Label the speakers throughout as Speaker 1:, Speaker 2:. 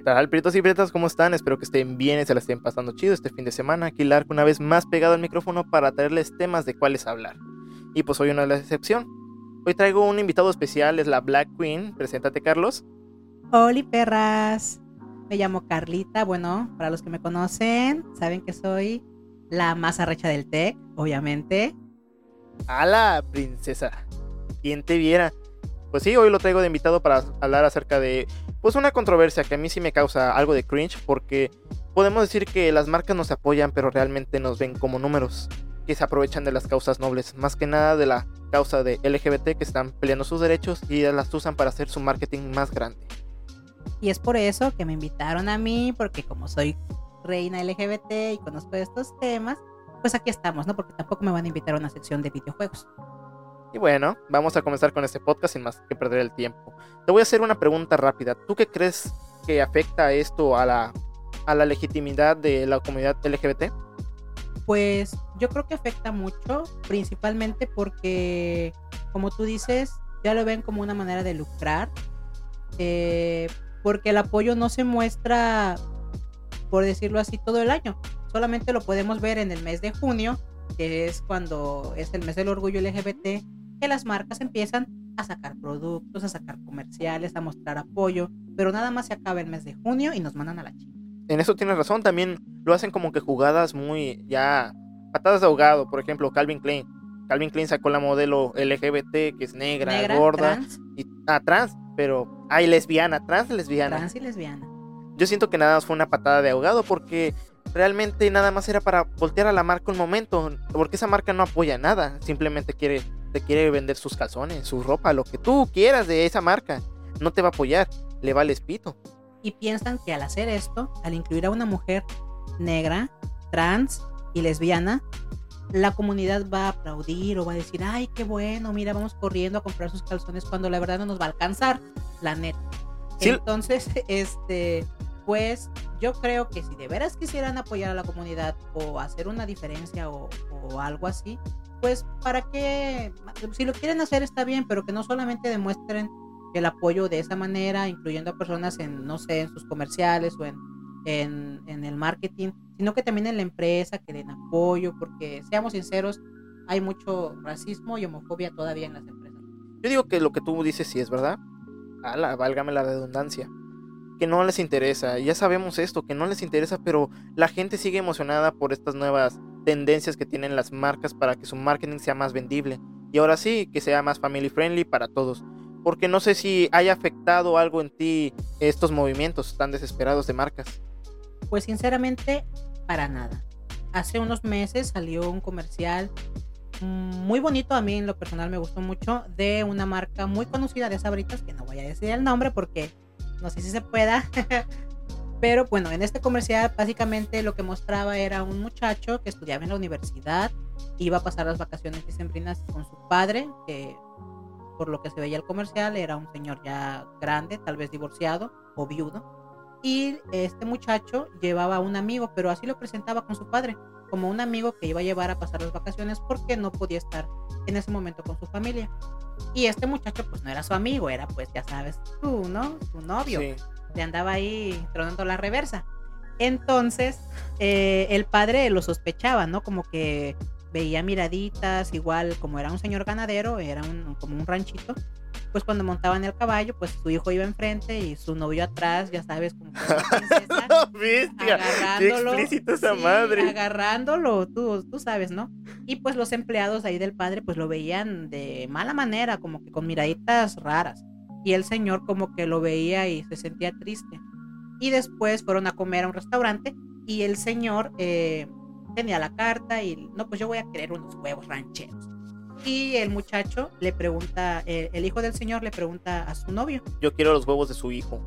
Speaker 1: ¿Qué tal, Prietos y Prietas? ¿Cómo están? Espero que estén bien y se la estén pasando chido este fin de semana. Aquí Lark una vez más pegado al micrófono para traerles temas de cuáles hablar. Y pues hoy una de la excepción. Hoy traigo un invitado especial, es la Black Queen. Preséntate, Carlos.
Speaker 2: Hola, perras. Me llamo Carlita. Bueno, para los que me conocen, saben que soy la más arrecha del tech, obviamente.
Speaker 1: A la princesa. ¿Quién te viera? Pues sí, hoy lo traigo de invitado para hablar acerca de pues una controversia que a mí sí me causa algo de cringe porque podemos decir que las marcas nos apoyan pero realmente nos ven como números que se aprovechan de las causas nobles, más que nada de la causa de LGBT que están peleando sus derechos y las usan para hacer su marketing más grande.
Speaker 2: Y es por eso que me invitaron a mí, porque como soy reina LGBT y conozco estos temas, pues aquí estamos, ¿no? Porque tampoco me van a invitar a una sección de videojuegos.
Speaker 1: Y bueno, vamos a comenzar con este podcast sin más que perder el tiempo. Te voy a hacer una pregunta rápida. ¿Tú qué crees que afecta esto a la, a la legitimidad de la comunidad LGBT?
Speaker 2: Pues yo creo que afecta mucho, principalmente porque, como tú dices, ya lo ven como una manera de lucrar, eh, porque el apoyo no se muestra, por decirlo así, todo el año. Solamente lo podemos ver en el mes de junio, que es cuando es el mes del orgullo LGBT, que las marcas empiezan a sacar productos, a sacar comerciales, a mostrar apoyo, pero nada más se acaba el mes de junio y nos mandan a la chica.
Speaker 1: En eso tienes razón, también lo hacen como que jugadas muy ya patadas de ahogado, por ejemplo, Calvin Klein. Calvin Klein sacó la modelo LGBT que es negra, gorda
Speaker 2: trans.
Speaker 1: y ah, trans, pero hay lesbiana, trans lesbiana.
Speaker 2: Trans y lesbiana.
Speaker 1: Yo siento que nada más fue una patada de ahogado porque realmente nada más era para voltear a la marca un momento, porque esa marca no apoya nada, simplemente quiere te quiere vender sus calzones, su ropa, lo que tú quieras de esa marca. No te va a apoyar, le vale espito.
Speaker 2: Y piensan que al hacer esto, al incluir a una mujer negra, trans y lesbiana, la comunidad va a aplaudir o va a decir, ay, qué bueno, mira, vamos corriendo a comprar sus calzones cuando la verdad no nos va a alcanzar, la neta.
Speaker 1: Sí.
Speaker 2: Entonces, este, pues yo creo que si de veras quisieran apoyar a la comunidad o hacer una diferencia o, algo así, pues para qué, si lo quieren hacer está bien, pero que no solamente demuestren el apoyo de esa manera, incluyendo a personas en, no sé, en sus comerciales o en, en, en el marketing, sino que también en la empresa, que den apoyo, porque seamos sinceros, hay mucho racismo y homofobia todavía en las empresas.
Speaker 1: Yo digo que lo que tú dices sí es verdad. Ala, válgame la redundancia. Que no les interesa. Ya sabemos esto, que no les interesa, pero la gente sigue emocionada por estas nuevas tendencias que tienen las marcas para que su marketing sea más vendible. Y ahora sí, que sea más family friendly para todos. Porque no sé si haya afectado algo en ti estos movimientos tan desesperados de marcas.
Speaker 2: Pues sinceramente, para nada. Hace unos meses salió un comercial muy bonito, a mí en lo personal me gustó mucho, de una marca muy conocida de sabritas, que no voy a decir el nombre porque no sé si se pueda. Pero bueno, en este comercial básicamente lo que mostraba era un muchacho que estudiaba en la universidad, iba a pasar las vacaciones dicembrinas con su padre, que por lo que se veía el comercial era un señor ya grande, tal vez divorciado o viudo. Y este muchacho llevaba un amigo, pero así lo presentaba con su padre, como un amigo que iba a llevar a pasar las vacaciones porque no podía estar en ese momento con su familia. Y este muchacho pues no era su amigo, era pues ya sabes tú, ¿no? Su novio.
Speaker 1: Sí.
Speaker 2: Le andaba ahí tronando la reversa. Entonces, eh, el padre lo sospechaba, ¿no? Como que veía miraditas, igual como era un señor ganadero, era un, como un ranchito, pues cuando montaban el caballo, pues su hijo iba enfrente y su novio atrás, ya sabes, como princesa,
Speaker 1: Bestia, qué
Speaker 2: agarrándolo.
Speaker 1: explícita esa
Speaker 2: sí,
Speaker 1: madre.
Speaker 2: Agarrándolo, tú, tú sabes, ¿no? Y pues los empleados ahí del padre, pues lo veían de mala manera, como que con miraditas raras. Y el señor como que lo veía y se sentía triste. Y después fueron a comer a un restaurante y el señor eh, tenía la carta y no, pues yo voy a querer unos huevos rancheros. Y el muchacho le pregunta, eh, el hijo del señor le pregunta a su novio,
Speaker 1: Yo quiero los huevos de su hijo.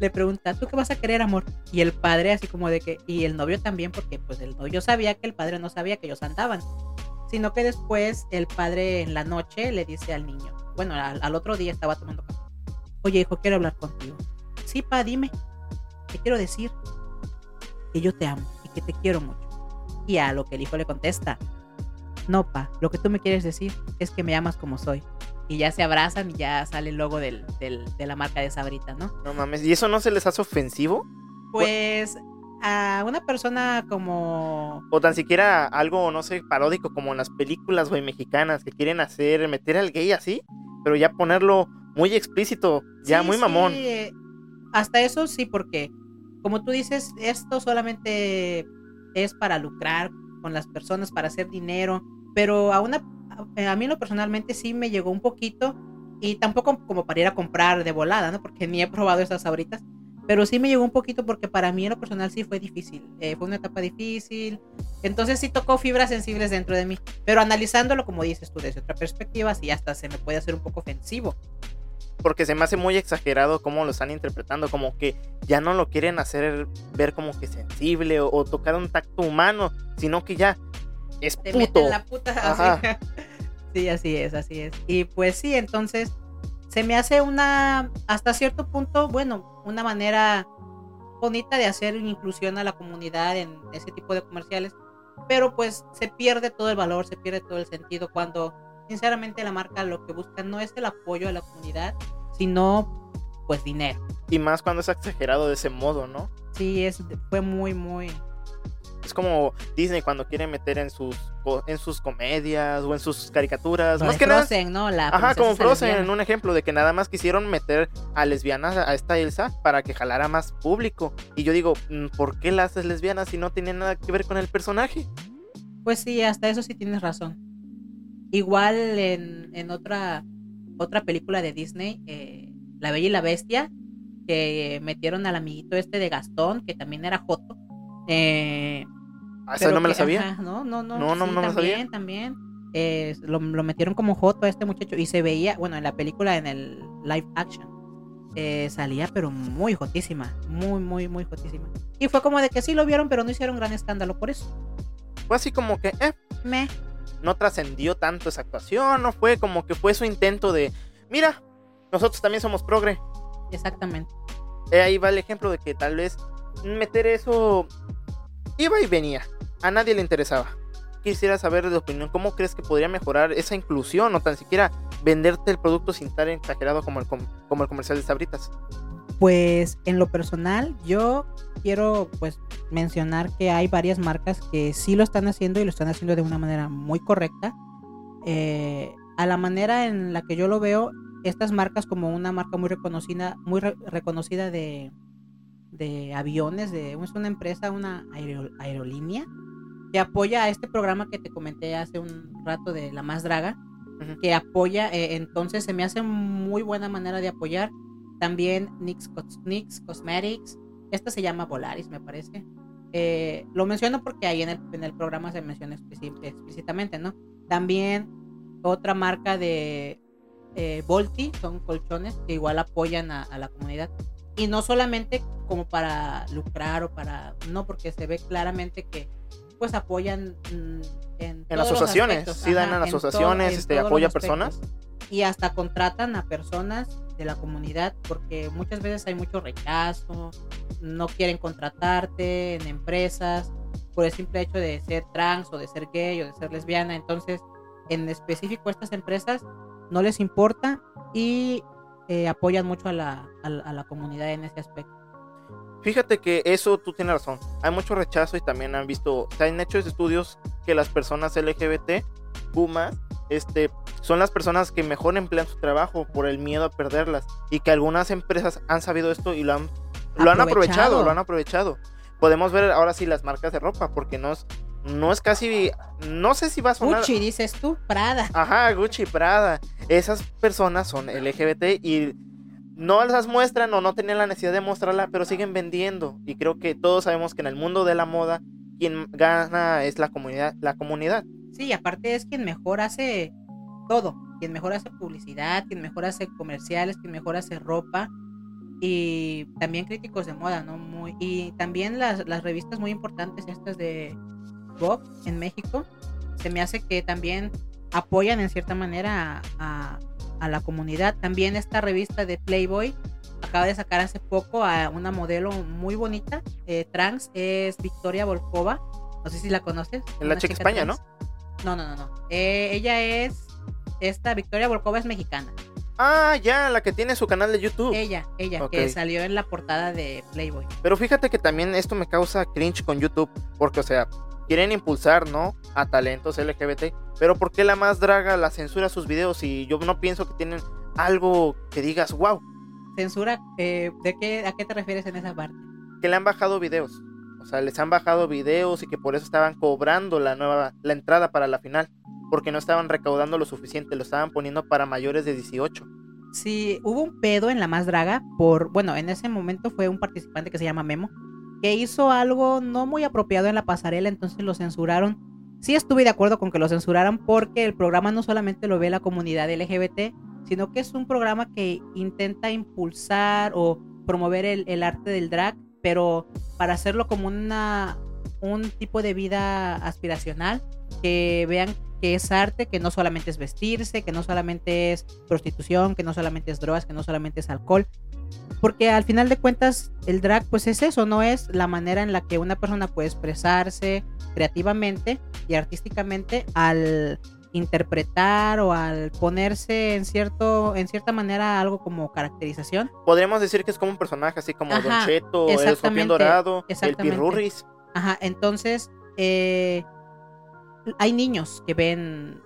Speaker 2: le pregunta, ¿tú qué vas a querer, amor? Y el padre así como de que, y el novio también, porque pues el novio sabía que el padre no sabía que ellos andaban, sino que después el padre en la noche le dice al niño, bueno, al, al otro día estaba tomando café, oye hijo, quiero hablar contigo. Sí, pa, dime, te quiero decir que yo te amo y que te quiero mucho. Y a lo que el hijo le contesta, no, pa, lo que tú me quieres decir es que me amas como soy. y ya se abrazan y ya sale el logo del, del- de la marca de Sabritas, ¿no?
Speaker 1: No mames, ¿y eso no se les hace ofensivo?
Speaker 2: Pues a una persona como...
Speaker 1: O tan siquiera algo, no sé, paródico como en las películas, güey, mexicanas que quieren hacer, meter al gay así, pero ya ponerlo muy explícito, ya
Speaker 2: Sí,
Speaker 1: muy
Speaker 2: sí,
Speaker 1: mamón.
Speaker 2: eh, hasta eso sí, porque como tú dices, esto solamente es para lucrar con las personas, para hacer dinero, pero a una a, a mí lo personalmente sí me llegó un poquito y tampoco como para ir a comprar de volada, ¿no? Porque ni he probado esas ahoritas, pero sí me llegó un poquito porque para mí en lo personal sí fue difícil, eh, fue una etapa difícil, entonces sí tocó fibras sensibles dentro de mí, pero analizándolo como dices tú desde otra perspectiva, sí hasta se me puede hacer un poco ofensivo.
Speaker 1: Porque se me hace muy exagerado cómo lo están interpretando, como que ya no lo quieren hacer ver como que sensible o, o tocar un tacto humano, sino que ya es
Speaker 2: te
Speaker 1: puto.
Speaker 2: meten la puta
Speaker 1: Ajá.
Speaker 2: Sí, así es, así es. Y pues sí, entonces se me hace una, hasta cierto punto, bueno, una manera bonita de hacer inclusión a la comunidad en ese tipo de comerciales, pero pues se pierde todo el valor, se pierde todo el sentido cuando sinceramente la marca lo que busca no es el apoyo a la comunidad, sino pues dinero.
Speaker 1: Y más cuando es exagerado de ese modo, ¿no?
Speaker 2: Sí, es, fue muy, muy...
Speaker 1: Es como Disney cuando quiere meter en sus en sus comedias o en sus caricaturas. más que nada.
Speaker 2: Frozen, ¿no? La
Speaker 1: Ajá, como Frozen,
Speaker 2: lesbiana.
Speaker 1: un ejemplo de que nada más quisieron meter a lesbianas a esta Elsa para que jalara más público. Y yo digo, mm, ¿por qué la haces lesbiana si no tiene nada que ver con el personaje?
Speaker 2: Pues sí, hasta eso sí tienes razón. Igual en, en otra, otra película de Disney, eh, La Bella y la Bestia, que metieron al amiguito este de Gastón, que también era Joto. Eh,
Speaker 1: Ah, esa no me la sabía.
Speaker 2: ajá, no, no, no.
Speaker 1: No, no,
Speaker 2: sí,
Speaker 1: no me la sabía.
Speaker 2: también, También, eh, lo, lo metieron como Joto a este muchacho y se veía, bueno, en la película, en el live action, eh, salía pero muy jotísima, muy, muy, muy jotísima. Y fue como de que sí lo vieron, pero no hicieron gran escándalo por eso.
Speaker 1: Fue así como que, eh,
Speaker 2: Me.
Speaker 1: No trascendió tanto esa actuación, no fue como que fue su intento de, mira, nosotros también somos progre.
Speaker 2: Exactamente.
Speaker 1: Eh, ahí va el ejemplo de que tal vez meter eso iba y venía. A nadie le interesaba. Quisiera saber de opinión, ¿cómo crees que podría mejorar esa inclusión o tan siquiera venderte el producto sin estar exagerado como el, com- como el comercial de Sabritas?
Speaker 2: Pues en lo personal, yo quiero pues mencionar que hay varias marcas que sí lo están haciendo y lo están haciendo de una manera muy correcta. Eh, a la manera en la que yo lo veo, estas marcas como una marca muy reconocida, muy re- reconocida de, de aviones, de es una empresa, una aero- aerolínea que apoya a este programa que te comenté hace un rato de La Más Draga, que apoya, eh, entonces se me hace muy buena manera de apoyar. También NYX Cosmetics, esta se llama Volaris, me parece. Eh, lo menciono porque ahí en el, en el programa se menciona explícitamente, ¿no? También otra marca de eh, Volti, son colchones que igual apoyan a, a la comunidad. Y no solamente como para lucrar o para... No, porque se ve claramente que pues apoyan mm, en, los
Speaker 1: asociaciones, sí dan en
Speaker 2: todo-
Speaker 1: asociaciones,
Speaker 2: en
Speaker 1: este,
Speaker 2: todos
Speaker 1: apoya a
Speaker 2: los aspectos.
Speaker 1: personas.
Speaker 2: Y hasta contratan a personas de la comunidad porque muchas veces hay mucho rechazo, no quieren contratarte en empresas por el simple hecho de ser trans o de ser gay o de ser lesbiana. Entonces, en específico estas empresas no les importa y eh, apoyan mucho a la, a la- a la comunidad en ese aspecto.
Speaker 1: Fíjate que eso tú tienes razón. Hay mucho rechazo y también han visto, se han hecho estudios que las personas LGBT, Pumas, este, son las personas que mejor emplean su trabajo por el miedo a perderlas y que algunas empresas han sabido esto y lo han, lo han aprovechado, lo han aprovechado. Podemos ver ahora sí las marcas de ropa porque no es, no es casi, no sé si va a sonar.
Speaker 2: Gucci, dices tú, Prada.
Speaker 1: Ajá, Gucci, Prada. Esas personas son LGBT y no las muestran o no tienen la necesidad de mostrarla, pero siguen vendiendo. Y creo que todos sabemos que en el mundo de la moda, quien gana es la comunidad. La comunidad.
Speaker 2: Sí, aparte es quien mejor hace todo, quien mejor hace publicidad, quien mejor hace comerciales, quien mejor hace ropa y también críticos de moda, ¿no? Muy, y también las, las revistas muy importantes, estas de Vogue en México, se me hace que también apoyan en cierta manera a, a- a la comunidad. También esta revista de Playboy acaba de sacar hace poco a una modelo muy bonita, eh, trans, es Victoria Volkova. No sé si la conoces.
Speaker 1: En la chica
Speaker 2: chica
Speaker 1: España. No,
Speaker 2: no, no, no. Eh, ella es esta Victoria Volkova es mexicana.
Speaker 1: Ah, ya, la que tiene su canal de YouTube.
Speaker 2: Ella, ella, que salió en la portada de Playboy.
Speaker 1: Pero fíjate que también esto me causa cringe con YouTube, porque, o sea, quieren impulsar, ¿no? A talentos LGBT, pero ¿por qué la más draga la censura sus videos y yo no pienso que tienen algo que digas, wow?
Speaker 2: Censura, eh, ¿de qué, ¿a qué te refieres en esa parte?
Speaker 1: Que le han bajado videos. O sea, les han bajado videos y que por eso estaban cobrando la nueva, la entrada para la final. Porque no estaban recaudando lo suficiente, lo estaban poniendo para mayores de 18.
Speaker 2: Sí, hubo un pedo en la más draga por, bueno, en ese momento fue un participante que se llama Memo, que hizo algo no muy apropiado en la pasarela, entonces lo censuraron. Sí estuve de acuerdo con que lo censuraran porque el programa no solamente lo ve la comunidad LGBT, sino que es un programa que intenta impulsar o promover el, el arte del drag pero para hacerlo como una, un tipo de vida aspiracional, que vean que es arte, que no solamente es vestirse, que no solamente es prostitución, que no solamente es drogas, que no solamente es alcohol. Porque al final de cuentas el drag pues es eso, no es la manera en la que una persona puede expresarse creativamente y artísticamente al interpretar o al ponerse en cierto en cierta manera algo como caracterización.
Speaker 1: Podríamos decir que es como un personaje así como Don Cheto, el escorpión dorado, el pirurris.
Speaker 2: Ajá, entonces eh, hay niños que ven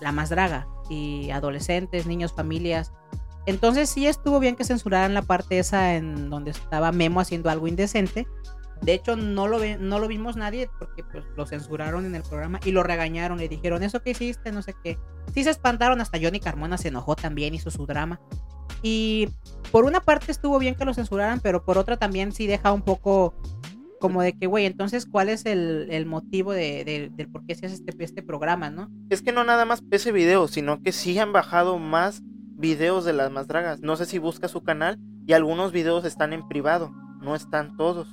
Speaker 2: la más draga y adolescentes, niños, familias. Entonces sí estuvo bien que censuraran la parte esa en donde estaba Memo haciendo algo indecente, de hecho, no lo, no lo vimos nadie porque pues, lo censuraron en el programa y lo regañaron. Le dijeron, ¿eso que hiciste? No sé qué. Sí se espantaron, hasta Johnny Carmona se enojó también, hizo su drama. Y por una parte estuvo bien que lo censuraran, pero por otra también sí deja un poco como de que, güey, entonces, ¿cuál es el, motivo de, del por qué se hace este, este programa, no?
Speaker 1: Es que no nada más ese video, sino que sí han bajado más videos de las más dragas. No sé si busca su canal y algunos videos están en privado, no están todos.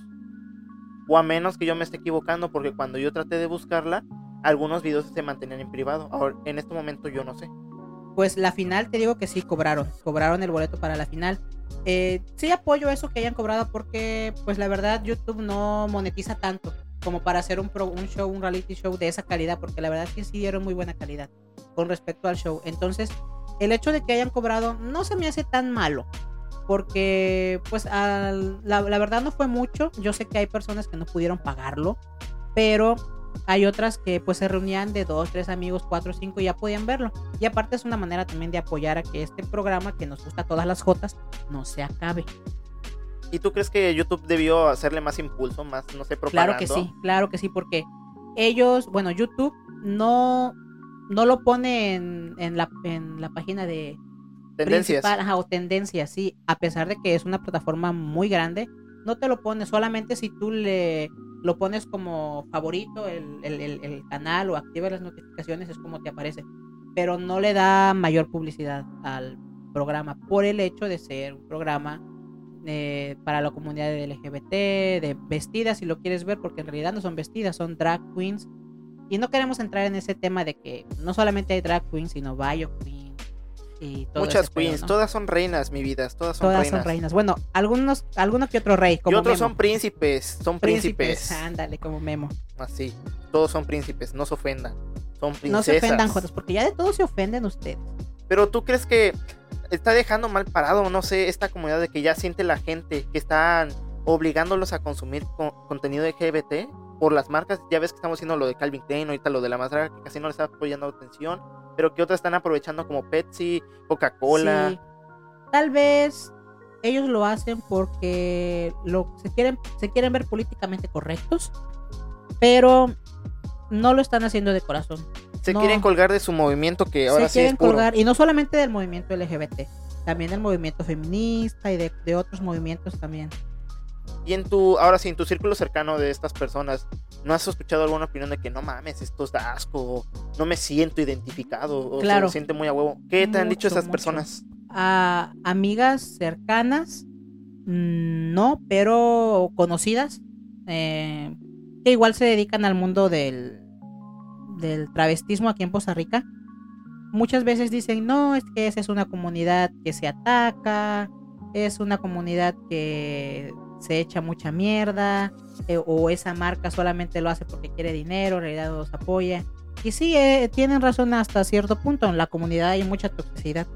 Speaker 1: O a menos que yo me esté equivocando, porque cuando yo traté de buscarla, algunos videos se mantenían en privado. Ahora, en este momento yo no sé.
Speaker 2: Pues la final, te digo que sí cobraron. Cobraron el boleto para la final. Eh, sí apoyo eso que hayan cobrado porque, pues la verdad, YouTube no monetiza tanto como para hacer un, show, un reality show de esa calidad, porque la verdad es que sí dieron muy buena calidad con respecto al show. Entonces, el hecho de que hayan cobrado no se me hace tan malo porque pues la, verdad no fue mucho. Yo sé que hay personas que no pudieron pagarlo, pero hay otras que pues se reunían de dos, tres amigos, cuatro, cinco y ya podían verlo. Y aparte es una manera también de apoyar a que este programa que nos gusta a todas las jotas no se acabe.
Speaker 1: ¿Y tú crees que YouTube debió hacerle más impulso, más, no sé, propaganda?
Speaker 2: Claro que sí, claro que sí, porque ellos, bueno, YouTube no, no lo pone en, la, en la página de,
Speaker 1: Tendencias.
Speaker 2: o tendencias, sí. A pesar de que es una plataforma muy grande, no te lo pones solamente si tú le lo pones como favorito el, canal o activas las notificaciones, es como te aparece. Pero no le da mayor publicidad al programa por el hecho de ser un programa eh, para la comunidad LGBT, de vestidas, si lo quieres ver, porque en realidad no son vestidas, son drag queens. Y no queremos entrar en ese tema de que no solamente hay drag queens, sino bio queens
Speaker 1: Muchas queens, todas son reinas, mi vida, todas son
Speaker 2: todas
Speaker 1: reinas.
Speaker 2: son reinas. Bueno, algunos, algunos que otro rey, como
Speaker 1: Y otros son príncipes, son príncipes.
Speaker 2: Ándale, como Memo.
Speaker 1: Así, todos son príncipes, no se ofendan. Son princesas.
Speaker 2: No se ofendan, Jotas, porque ya de todos se ofenden ustedes.
Speaker 1: Pero tú crees que está dejando mal parado, no sé, esta comunidad de que ya siente la gente que están obligándolos a consumir contenido de LGBT por las marcas. Ya ves que estamos haciendo lo de Calvin Klein, ahorita lo de la más que casi no le está apoyando atención pero que otras están aprovechando como Pepsi, Coca-Cola.
Speaker 2: Tal vez ellos lo hacen porque lo, se, quieren, se quieren ver políticamente correctos, pero no lo están haciendo de corazón.
Speaker 1: Se quieren colgar de su movimiento que ahora
Speaker 2: se
Speaker 1: sí
Speaker 2: quieren colgar, y no solamente del movimiento LGBT, también del movimiento feminista y de, de otros movimientos también.
Speaker 1: Y en tu, ahora sí, en tu círculo cercano de estas personas, ¿no has escuchado alguna opinión de que no mames, esto es asco, no me siento identificado, o se siente muy a huevo? ¿Qué te han dicho esas personas?
Speaker 2: A amigas cercanas, mm, no, pero conocidas, eh, que igual se dedican al mundo del, del travestismo aquí en Costa Rica. Muchas veces dicen, no, es que esa es una comunidad que se ataca, es una comunidad que se echa mucha mierda eh, o esa marca solamente lo hace porque quiere dinero, en realidad los apoya. Y sí, eh, tienen razón hasta cierto punto. En la comunidad hay mucha toxicidad.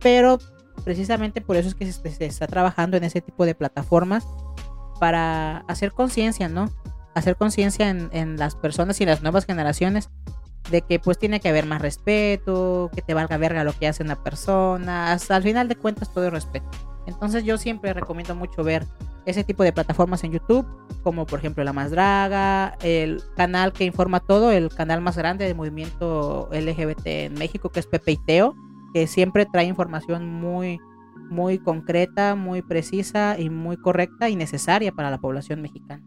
Speaker 2: Pero precisamente por eso es que se, está trabajando en ese tipo de plataformas para hacer conciencia, ¿no? Hacer conciencia en, en las personas y las nuevas generaciones de que pues tiene que haber más respeto, que te valga verga lo que hace una persona, hasta al final de cuentas todo es respeto. Entonces yo siempre recomiendo mucho ver ese tipo de plataformas en YouTube, como por ejemplo La Más Draga, el canal que informa todo, el canal más grande del movimiento LGBT en México, que es Pepe y Teo, que siempre trae información muy, muy concreta, muy precisa y muy correcta y necesaria para la población mexicana.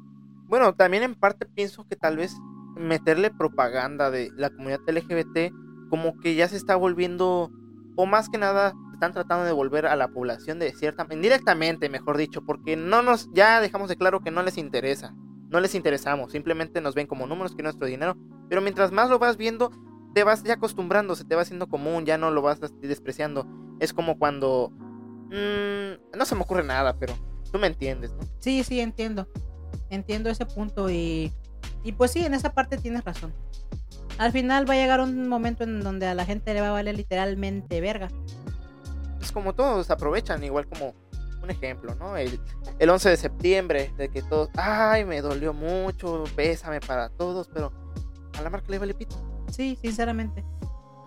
Speaker 1: Bueno, también en parte pienso que tal vez meterle propaganda de la comunidad LGBT como que ya se está volviendo, o más que nada, están tratando de volver a la población de cierta, indirectamente, mejor dicho, porque no nos, ya dejamos de claro que no les interesa, no les interesamos, simplemente nos ven como números que nuestro dinero, pero mientras más lo vas viendo, te vas ya acostumbrando, se te va haciendo común, ya no lo vas despreciando. Es como cuando, mmm, no se me ocurre nada, pero tú me entiendes, ¿no?
Speaker 2: Sí, sí, entiendo, entiendo ese punto y y pues sí, en esa parte tienes razón. Al final va a llegar un momento en donde a la gente le va a valer literalmente verga.
Speaker 1: Es como todos aprovechan, igual como un ejemplo, ¿no? El, el 11 de septiembre, de que todos, ay, me dolió mucho, bésame para todos, pero a la marca le vale pito.
Speaker 2: Sí, sinceramente.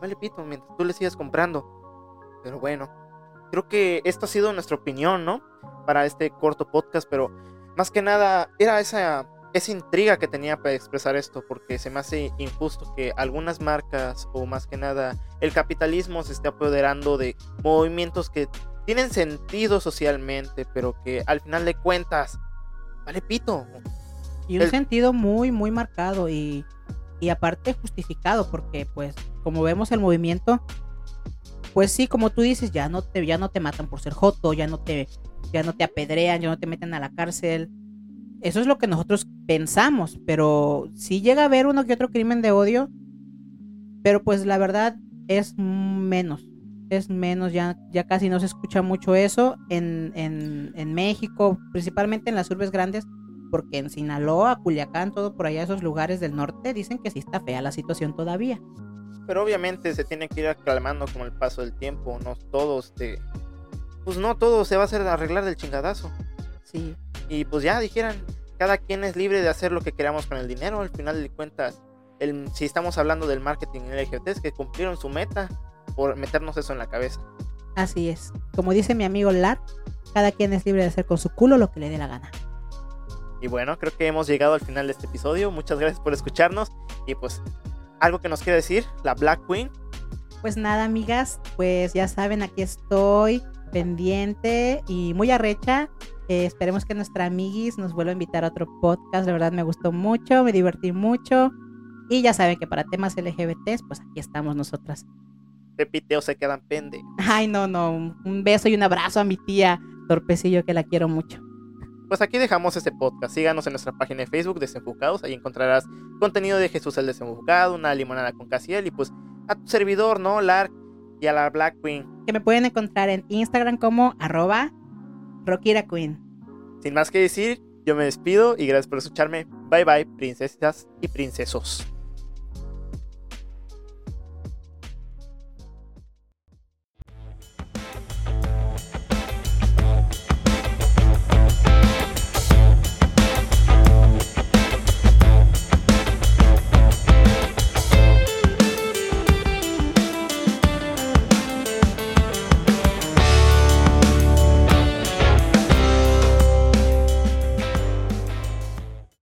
Speaker 1: Vale pito, mientras tú le sigas comprando. Pero bueno, creo que esto ha sido nuestra opinión, ¿no? Para este corto podcast, pero más que nada era esa esa intriga que tenía para expresar esto, porque se me hace injusto que algunas marcas, o más que nada el capitalismo, se esté apoderando de movimientos que tienen sentido socialmente, pero que al final de cuentas, vale pito.
Speaker 2: Y un sentido muy, muy marcado y, y aparte justificado, porque pues como vemos el movimiento, pues sí, como tú dices, ya no te, ya no te matan por ser joto, ya no te, ya no te apedrean, ya no te meten a la cárcel eso es lo que nosotros pensamos, pero si llega a haber uno que otro crimen de odio, pero pues la verdad es menos, es menos, ya, ya casi no se escucha mucho eso en, en, México, principalmente en las urbes grandes, porque en Sinaloa, Culiacán, todo por allá, esos lugares del norte, dicen que sí está fea la situación todavía.
Speaker 1: Pero obviamente se tiene que ir acalmando con el paso del tiempo, no todos te... Pues no todo se va a hacer arreglar del chingadazo.
Speaker 2: Sí.
Speaker 1: Y pues ya dijeran, cada quien es libre de hacer lo que queramos con el dinero. Al final de cuentas, el, si estamos hablando del marketing LGBT, es que cumplieron su meta por meternos eso en la cabeza.
Speaker 2: Así es. Como dice mi amigo Lar, cada quien es libre de hacer con su culo lo que le dé la gana.
Speaker 1: Y bueno, creo que hemos llegado al final de este episodio. Muchas gracias por escucharnos. Y pues, algo que nos quiere decir, la Black Queen.
Speaker 2: Pues nada, amigas, pues ya saben, aquí estoy pendiente y muy arrecha. Eh, esperemos que nuestra amiguis nos vuelva a invitar a otro podcast. De verdad me gustó mucho, me divertí mucho. Y ya saben que para temas LGBTs, pues aquí estamos nosotras.
Speaker 1: Pepiteo se quedan pende.
Speaker 2: Ay, no, no. Un beso y un abrazo a mi tía Torpecillo, que la quiero mucho.
Speaker 1: Pues aquí dejamos este podcast. Síganos en nuestra página de Facebook, Desenfocados. Ahí encontrarás contenido de Jesús el Desenfocado, una limonada con Casiel y pues a tu servidor, ¿no? Lark y a la Black Queen.
Speaker 2: Que me pueden encontrar en Instagram como arroba Rockira Queen.
Speaker 1: Sin más que decir, yo me despido y gracias por escucharme. Bye bye, princesas y princesos.